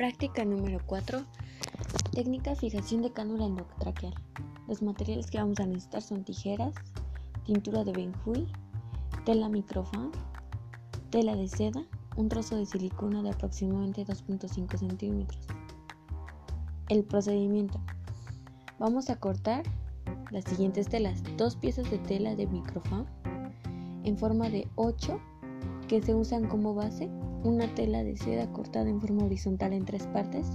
Práctica número 4. Técnica fijación de cánula endotraqueal. Los materiales que vamos a necesitar son tijeras, tintura de benjuy, tela microfan, tela de seda, un trozo de silicona de aproximadamente 2.5 centímetros. El procedimiento. Vamos a cortar las siguientes telas. Dos piezas de tela de microfan en forma de 8 que se usan como base una tela de seda cortada en forma horizontal en tres partes,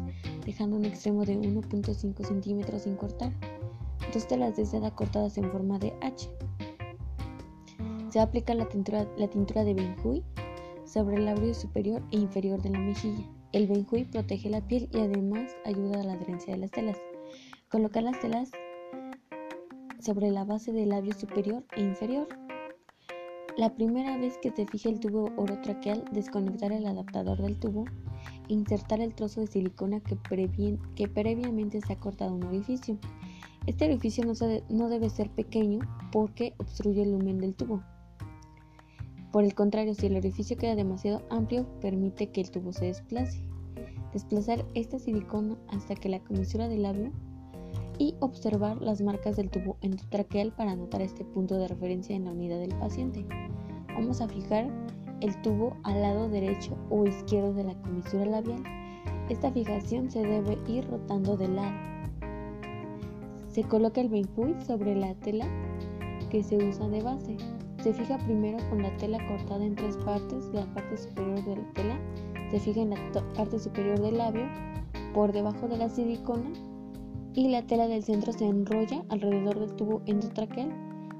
dejando un extremo de 1.5 centímetros sin cortar, dos telas de seda cortadas en forma de H. Se aplica la tintura, la tintura de benjuy sobre el labio superior e inferior de la mejilla. El benjuy protege la piel y además ayuda a la adherencia de las telas. Colocar las telas sobre la base del labio superior e inferior. La primera vez que se fije el tubo orotraqueal, desconectar el adaptador del tubo insertar el trozo de silicona que, que previamente se ha cortado un orificio. Este orificio no, no debe ser pequeño porque obstruye el lumen del tubo. Por el contrario, si el orificio queda demasiado amplio, permite que el tubo se desplace. Desplazar esta silicona hasta que la comisura del labio y observar las marcas del tubo endotraqueal para notar este punto de referencia en la unidad del paciente. Vamos a fijar el tubo al lado derecho o izquierdo de la comisura labial. Esta fijación se debe ir rotando de lado. Se coloca el benjuy sobre la tela que se usa de base. Se fija primero con la tela cortada en tres partes. La parte superior de la tela se fija en la parte superior del labio, por debajo de la silicona y la tela del centro se enrolla alrededor del tubo endotraqueal,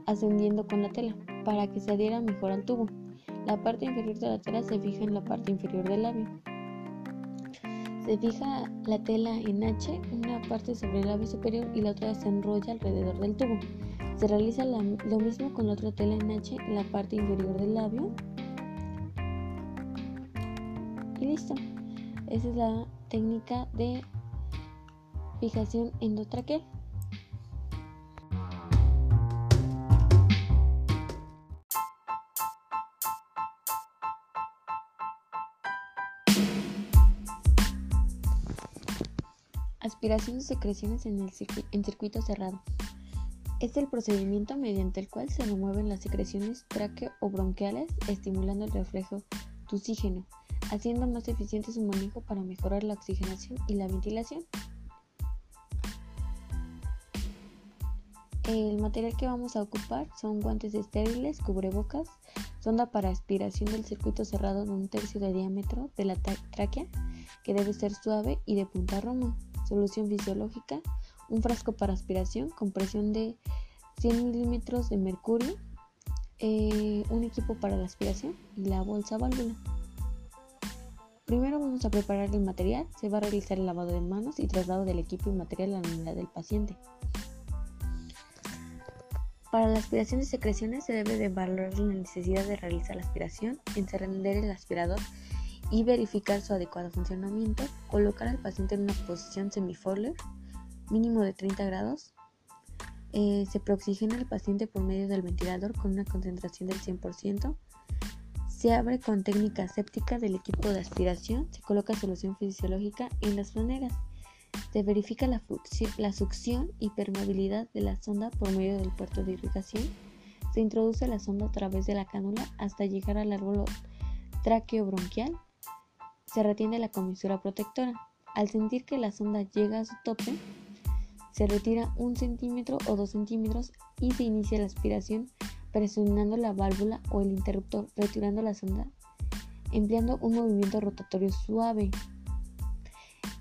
ascendiendo con la tela, para que se adhiera mejor al tubo. La parte inferior de la tela se fija en la parte inferior del labio. Se fija la tela en H, una parte sobre el labio superior y la otra se enrolla alrededor del tubo. Se realiza lo mismo con la otra tela en H en la parte inferior del labio. Y listo. Esa es la técnica de fijación endotraqueal. Aspiración de secreciones en, el circuito cerrado. Es el procedimiento mediante el cual se remueven las secreciones traqueo o bronquiales, estimulando el reflejo tuxígeno, haciendo más eficiente su manejo para mejorar la oxigenación y la ventilación. El material que vamos a ocupar son guantes estériles, cubrebocas, sonda para aspiración del circuito cerrado de un tercio de diámetro de la tráquea, que debe ser suave y de punta roma, solución fisiológica, un frasco para aspiración con presión de 100 milímetros de mercurio, eh, un equipo para la aspiración y la bolsa válvula. Primero vamos a preparar el material, se va a realizar el lavado de manos y traslado del equipo y material a la unidad del paciente. Para la aspiración de secreciones se debe de valorar la necesidad de realizar la aspiración, encender el aspirador y verificar su adecuado funcionamiento, colocar al paciente en una posición semifoller mínimo de 30 grados, eh, se preoxigena al paciente por medio del ventilador con una concentración del 100%, se abre con técnica séptica del equipo de aspiración, se coloca solución fisiológica en las froneras se verifica la, succión y permeabilidad de la sonda por medio del puerto de irrigación. Se introduce la sonda a través de la cánula hasta llegar al árbol bronquial. Se retiene la comisura protectora. Al sentir que la sonda llega a su tope, se retira un centímetro o dos centímetros y se inicia la aspiración presionando la válvula o el interruptor, retirando la sonda, empleando un movimiento rotatorio suave.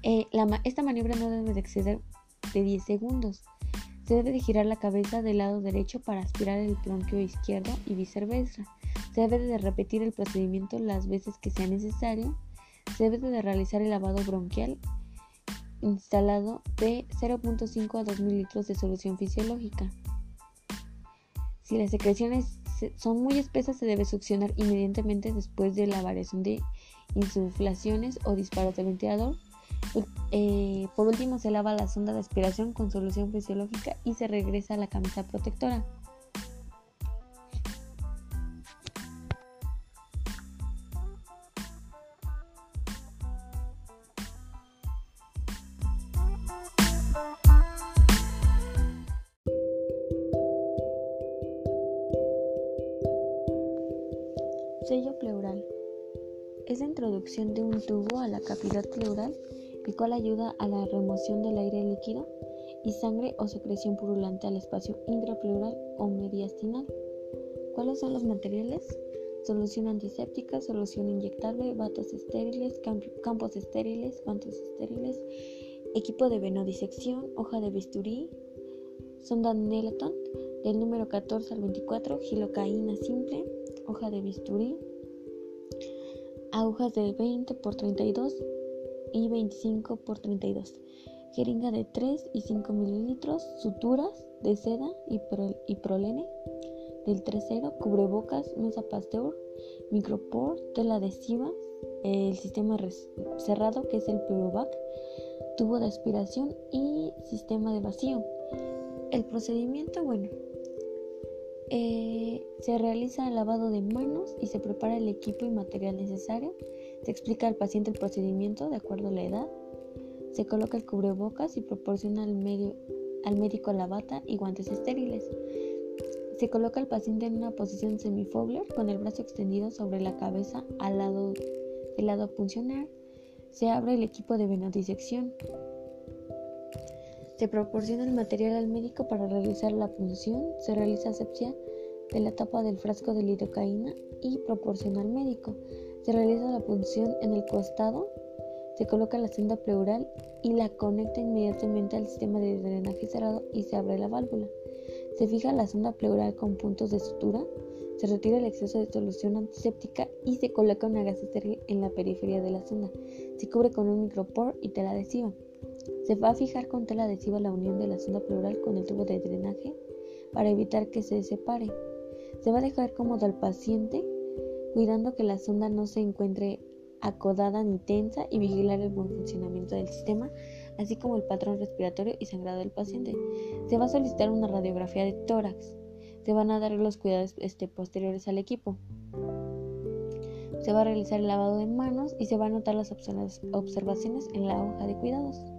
Eh, esta maniobra no debe de exceder de 10 segundos. Se debe de girar la cabeza del lado derecho para aspirar el bronquio izquierdo y viceversa. Se debe de repetir el procedimiento las veces que sea necesario. Se debe de realizar el lavado bronquial instalado de 0.5 a 2 mililitros de solución fisiológica. Si las secreciones son muy espesas, se debe succionar inmediatamente después de la variación de insuflaciones o disparos del ventilador eh, por último, se lava la sonda de aspiración con solución fisiológica y se regresa a la camisa protectora. Sello pleural. Es la introducción de un tubo a la cavidad pleural el cual ayuda a la remoción del aire líquido y sangre o secreción purulante al espacio intrapleural o mediastinal. ¿Cuáles son los materiales? Solución antiséptica, solución inyectable, batas estériles, campos estériles, guantes estériles, equipo de venodisección, hoja de bisturí, sonda Nelaton del número 14 al 24, gilocaína simple, hoja de bisturí, agujas de 20 por 32 y 25 por 32, jeringa de 3 y 5 mililitros, suturas de seda y, prolene del 30, cubrebocas, mesa pasteur, micropor, tela adhesiva, el sistema cerrado que es el Purovac, tubo de aspiración y sistema de vacío. El procedimiento, bueno, eh, se realiza el lavado de manos y se prepara el equipo y material necesario. Se explica al paciente el procedimiento de acuerdo a la edad. Se coloca el cubrebocas y proporciona al, médico la bata y guantes estériles. Se coloca al paciente en una posición semifobler con el brazo extendido sobre la cabeza al lado del lado funcional. Se abre el equipo de venodisección. Se proporciona el material al médico para realizar la punción, se realiza asepsia de la tapa del frasco de lidocaína y proporciona al médico. Se realiza la punción en el costado, se coloca la sonda pleural y la conecta inmediatamente al sistema de drenaje cerrado y se abre la válvula. Se fija la sonda pleural con puntos de sutura, se retira el exceso de solución antiséptica y se coloca una gasa estéril en la periferia de la sonda. Se cubre con un micropor y tela adhesiva. Se va a fijar con tela adhesiva la unión de la sonda pleural con el tubo de drenaje para evitar que se separe. Se va a dejar cómodo al paciente, cuidando que la sonda no se encuentre acodada ni tensa y vigilar el buen funcionamiento del sistema, así como el patrón respiratorio y sangrado del paciente. Se va a solicitar una radiografía de tórax. Se van a dar los cuidados este, posteriores al equipo. Se va a realizar el lavado de manos y se van a anotar las observaciones en la hoja de cuidados.